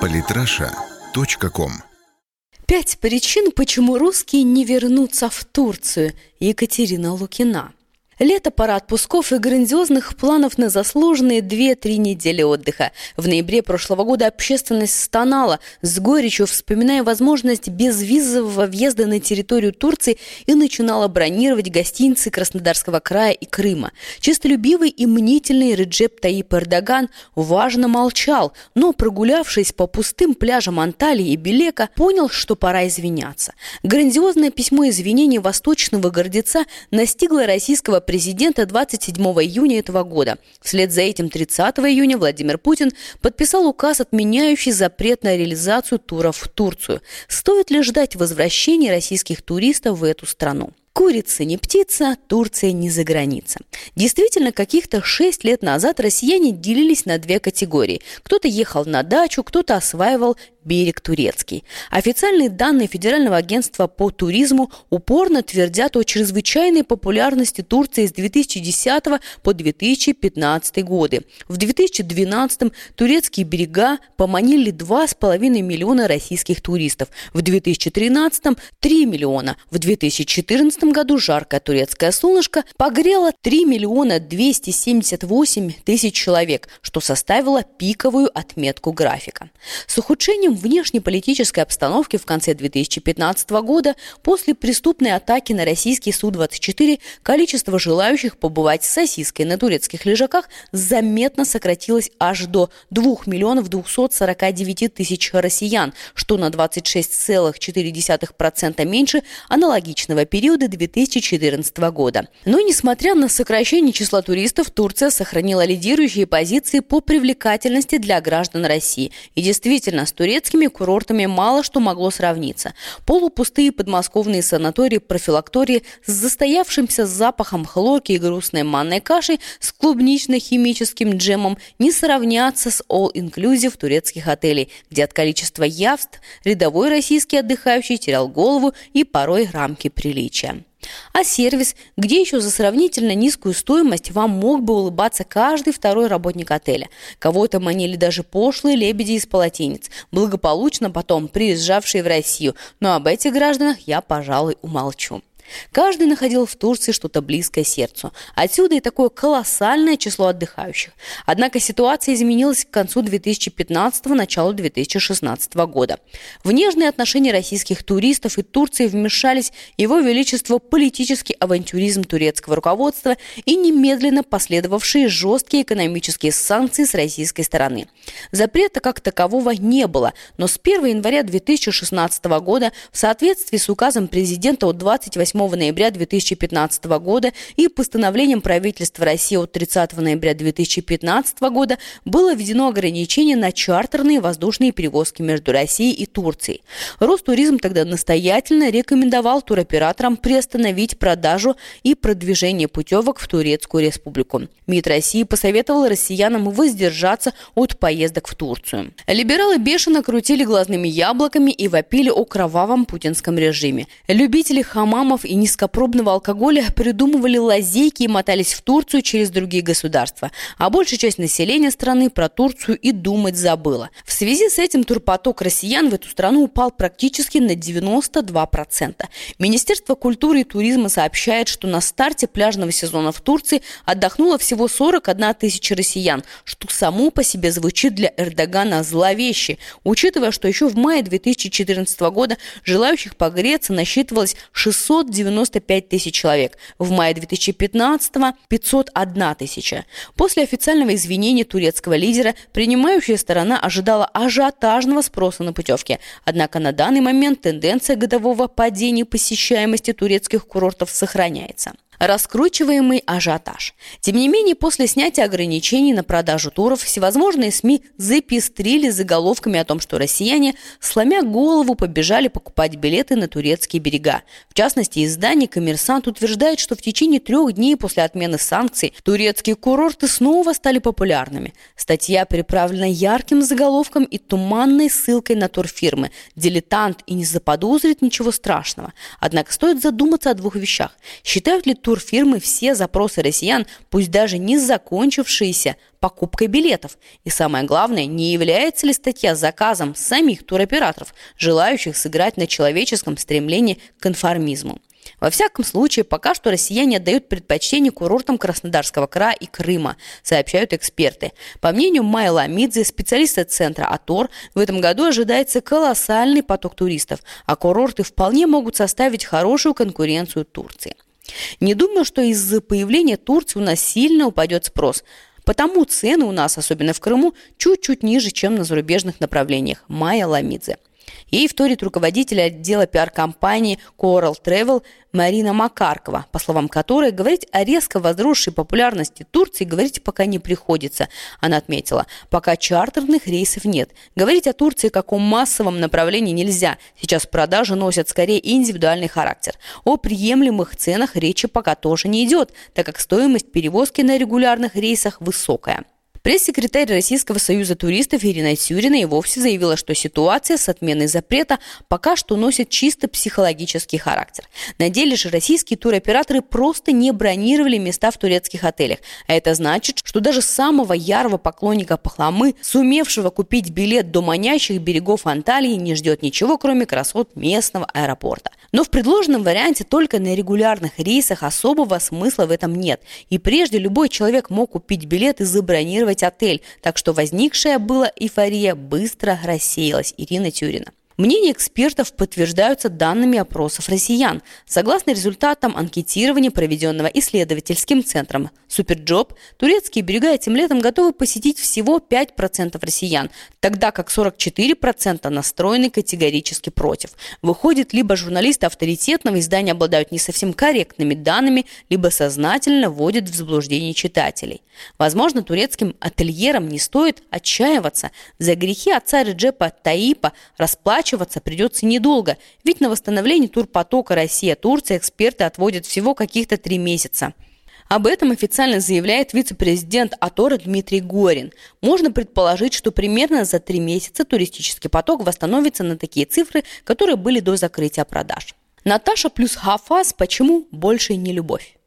Политраша.ком Пять причин, почему русские не вернутся в Турцию. Екатерина Лукина. Лето, пора отпусков и грандиозных планов на заслуженные 2-3 недели отдыха. В ноябре прошлого года общественность стонала, с горечью вспоминая возможность безвизового въезда на территорию Турции и начинала бронировать гостиницы Краснодарского края и Крыма. Чистолюбивый и мнительный Реджеп Таип Эрдоган важно молчал, но, прогулявшись по пустым пляжам Анталии и Белека, понял, что пора извиняться. Грандиозное письмо извинений восточного гордеца настигло российского президента 27 июня этого года. Вслед за этим 30 июня Владимир Путин подписал указ, отменяющий запрет на реализацию туров в Турцию. Стоит ли ждать возвращения российских туристов в эту страну? Курица не птица, Турция не за граница. Действительно, каких-то шесть лет назад россияне делились на две категории. Кто-то ехал на дачу, кто-то осваивал берег турецкий. Официальные данные Федерального агентства по туризму упорно твердят о чрезвычайной популярности Турции с 2010 по 2015 годы. В 2012 турецкие берега поманили 2,5 миллиона российских туристов. В 2013 – 3 миллиона. В 2014 году жаркое турецкое солнышко погрело 3 миллиона 278 тысяч человек, что составило пиковую отметку графика. С ухудшением Изменением внешнеполитической обстановки в конце 2015 года после преступной атаки на российский Су-24 количество желающих побывать с сосиской на турецких лежаках заметно сократилось аж до 2 миллионов 249 тысяч россиян, что на 26,4% меньше аналогичного периода 2014 года. Но несмотря на сокращение числа туристов, Турция сохранила лидирующие позиции по привлекательности для граждан России. И действительно, с турецким турецкими курортами мало что могло сравниться. Полупустые подмосковные санатории, профилактории с застоявшимся запахом хлорки и грустной манной кашей с клубнично-химическим джемом не сравнятся с all-inclusive турецких отелей, где от количества явств рядовой российский отдыхающий терял голову и порой рамки приличия. А сервис, где еще за сравнительно низкую стоимость вам мог бы улыбаться каждый второй работник отеля. Кого-то манили даже пошлые лебеди из полотенец, благополучно потом приезжавшие в Россию. Но об этих гражданах я, пожалуй, умолчу. Каждый находил в Турции что-то близкое сердцу. Отсюда и такое колоссальное число отдыхающих. Однако ситуация изменилась к концу 2015 началу 2016 года. В нежные отношения российских туристов и Турции вмешались его величество политический авантюризм турецкого руководства и немедленно последовавшие жесткие экономические санкции с российской стороны. Запрета как такового не было, но с 1 января 2016 года в соответствии с указом президента от 28 ноября 2015 года и постановлением правительства России от 30 ноября 2015 года было введено ограничение на чартерные воздушные перевозки между Россией и Турцией. Ростуризм тогда настоятельно рекомендовал туроператорам приостановить продажу и продвижение путевок в Турецкую республику. МИД России посоветовал россиянам воздержаться от поездок в Турцию. Либералы бешено крутили глазными яблоками и вопили о кровавом путинском режиме. Любители хамамов низкопробного алкоголя придумывали лазейки и мотались в Турцию через другие государства, а большая часть населения страны про Турцию и думать забыла. В связи с этим турпоток россиян в эту страну упал практически на 92%. Министерство культуры и туризма сообщает, что на старте пляжного сезона в Турции отдохнуло всего 41 тысяча россиян, что само по себе звучит для Эрдогана зловеще, учитывая, что еще в мае 2014 года желающих погреться насчитывалось 690 95 тысяч человек. В мае 2015 – 501 тысяча. После официального извинения турецкого лидера принимающая сторона ожидала ажиотажного спроса на путевки. Однако на данный момент тенденция годового падения посещаемости турецких курортов сохраняется раскручиваемый ажиотаж. Тем не менее, после снятия ограничений на продажу туров, всевозможные СМИ запестрили заголовками о том, что россияне, сломя голову, побежали покупать билеты на турецкие берега. В частности, издание «Коммерсант» утверждает, что в течение трех дней после отмены санкций турецкие курорты снова стали популярными. Статья приправлена ярким заголовком и туманной ссылкой на турфирмы. Дилетант и не заподозрит ничего страшного. Однако стоит задуматься о двух вещах. Считают ли туристы турфирмы все запросы россиян, пусть даже не закончившиеся покупкой билетов. И самое главное, не является ли статья заказом самих туроператоров, желающих сыграть на человеческом стремлении к конформизму. Во всяком случае, пока что россияне отдают предпочтение курортам Краснодарского края и Крыма, сообщают эксперты. По мнению Майя Ламидзе, специалиста центра АТОР, в этом году ожидается колоссальный поток туристов, а курорты вполне могут составить хорошую конкуренцию Турции. Не думаю, что из-за появления Турции у нас сильно упадет спрос. Потому цены у нас, особенно в Крыму, чуть-чуть ниже, чем на зарубежных направлениях. Майя Ламидзе. Ей вторит руководитель отдела пиар-компании Coral Travel Марина Макаркова, по словам которой говорить о резко возросшей популярности Турции говорить пока не приходится. Она отметила, пока чартерных рейсов нет. Говорить о Турции как о массовом направлении нельзя. Сейчас продажи носят скорее индивидуальный характер. О приемлемых ценах речи пока тоже не идет, так как стоимость перевозки на регулярных рейсах высокая. Пресс-секретарь Российского союза туристов Ирина Тюрина и вовсе заявила, что ситуация с отменой запрета пока что носит чисто психологический характер. На деле же российские туроператоры просто не бронировали места в турецких отелях. А это значит, что даже самого ярого поклонника пахлавы, сумевшего купить билет до манящих берегов Анталии, не ждет ничего, кроме красот местного аэропорта. Но в предложенном варианте только на регулярных рейсах особого смысла в этом нет. И прежде любой человек мог купить билет и забронировать забронировать отель, так что возникшая была эйфория быстро рассеялась. Ирина Тюрина. Мнения экспертов подтверждаются данными опросов россиян. Согласно результатам анкетирования, проведенного исследовательским центром Superjob, турецкие берега этим летом готовы посетить всего 5% россиян, тогда как 44% настроены категорически против. Выходит, либо журналисты авторитетного издания обладают не совсем корректными данными, либо сознательно вводят в заблуждение читателей. Возможно, турецким ательерам не стоит отчаиваться. За грехи отца Реджепа Таипа расплачиваться расплачиваться придется недолго, ведь на восстановление турпотока Россия-Турция эксперты отводят всего каких-то три месяца. Об этом официально заявляет вице-президент АТОРа Дмитрий Горин. Можно предположить, что примерно за три месяца туристический поток восстановится на такие цифры, которые были до закрытия продаж. Наташа плюс Хафаз «Почему больше не любовь?»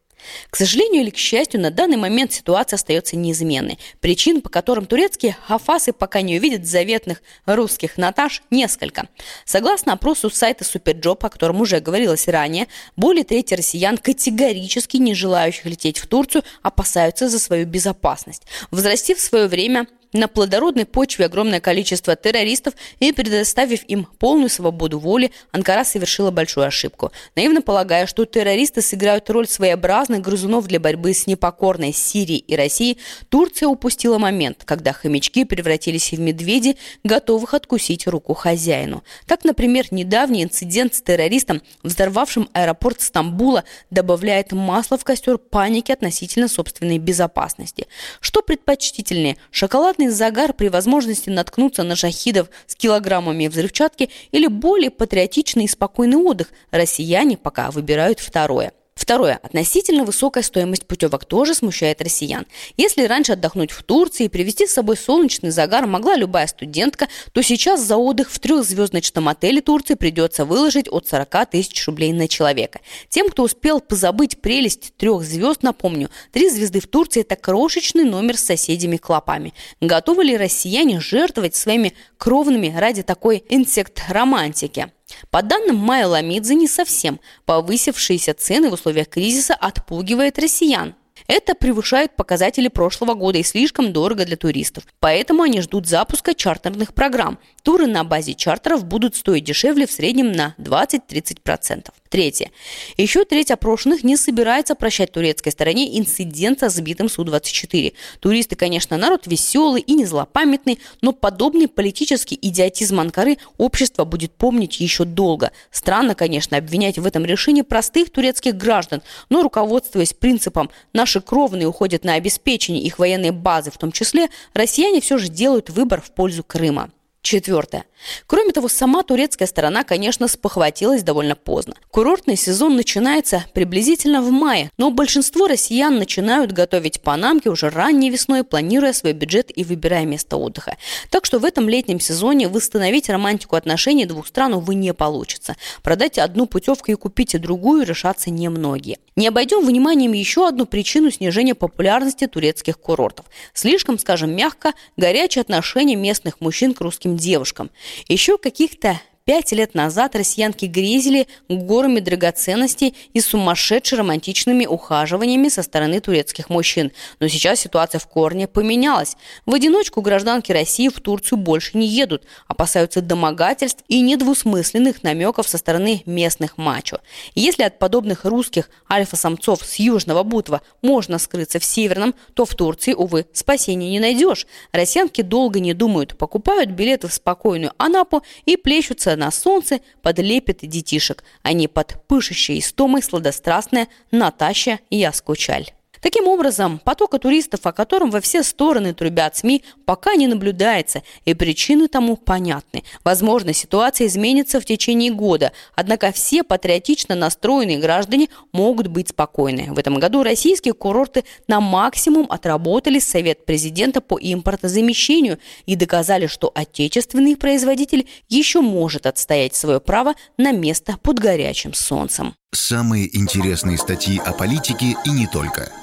К сожалению или к счастью, на данный момент ситуация остается неизменной. Причин, по которым турецкие хафасы пока не увидят заветных русских Наташ, несколько. Согласно опросу сайта Superjob, о котором уже говорилось ранее, более трети россиян, категорически не желающих лететь в Турцию, опасаются за свою безопасность. Возрастив свое время на плодородной почве огромное количество террористов и предоставив им полную свободу воли, Анкара совершила большую ошибку, наивно полагая, что террористы сыграют роль своеобразных грызунов для борьбы с непокорной Сирией и Россией, Турция упустила момент, когда хомячки превратились в медведей, готовых откусить руку хозяину. Так, например, недавний инцидент с террористом, взорвавшим аэропорт Стамбула, добавляет масло в костер паники относительно собственной безопасности. Что предпочтительнее, шоколадный Приятный загар при возможности наткнуться на шахидов с килограммами взрывчатки или более патриотичный и спокойный отдых. Россияне пока выбирают второе – Второе. Относительно высокая стоимость путевок тоже смущает россиян. Если раньше отдохнуть в Турции и привезти с собой солнечный загар могла любая студентка, то сейчас за отдых в трехзвездочном отеле Турции придется выложить от 40 тысяч рублей на человека. Тем, кто успел позабыть прелесть трех звезд, напомню, три звезды в Турции – это крошечный номер с соседями-клопами. Готовы ли россияне жертвовать своими кровными ради такой инсект-романтики? По данным Майя Ламидзе, не совсем. Повысившиеся цены в условиях кризиса отпугивает россиян. Это превышает показатели прошлого года и слишком дорого для туристов. Поэтому они ждут запуска чартерных программ. Туры на базе чартеров будут стоить дешевле в среднем на 20-30%. Третье. Еще треть опрошенных не собирается прощать турецкой стороне инцидент со сбитым Су-24. Туристы, конечно, народ веселый и не злопамятный, но подобный политический идиотизм Анкары общество будет помнить еще долго. Странно, конечно, обвинять в этом решении простых турецких граждан, но руководствуясь принципом «наши кровные уходят на обеспечение их военной базы в том числе», россияне все же делают выбор в пользу Крыма. Четвертое. Кроме того, сама турецкая сторона, конечно, спохватилась довольно поздно. Курортный сезон начинается приблизительно в мае, но большинство россиян начинают готовить панамки уже ранней весной, планируя свой бюджет и выбирая место отдыха. Так что в этом летнем сезоне восстановить романтику отношений двух стран, увы, не получится. Продать одну путевку и купить другую решатся немногие. Не обойдем вниманием еще одну причину снижения популярности турецких курортов. Слишком, скажем мягко, горячие отношения местных мужчин к русским девушкам. Еще каких-то Пять лет назад россиянки грезили горами драгоценностей и сумасшедше романтичными ухаживаниями со стороны турецких мужчин. Но сейчас ситуация в корне поменялась. В одиночку гражданки России в Турцию больше не едут, опасаются домогательств и недвусмысленных намеков со стороны местных мачо. если от подобных русских альфа-самцов с Южного Бутова можно скрыться в Северном, то в Турции, увы, спасения не найдешь. Россиянки долго не думают, покупают билеты в спокойную Анапу и плещутся на солнце под лепет детишек, а не под пышущей истомой сладострастная Наташа Яскучаль. Таким образом, потока туристов, о котором во все стороны трубят СМИ, пока не наблюдается, и причины тому понятны. Возможно, ситуация изменится в течение года, однако все патриотично настроенные граждане могут быть спокойны. В этом году российские курорты на максимум отработали Совет президента по импортозамещению и доказали, что отечественный производитель еще может отстоять свое право на место под горячим солнцем. Самые интересные статьи о политике и не только –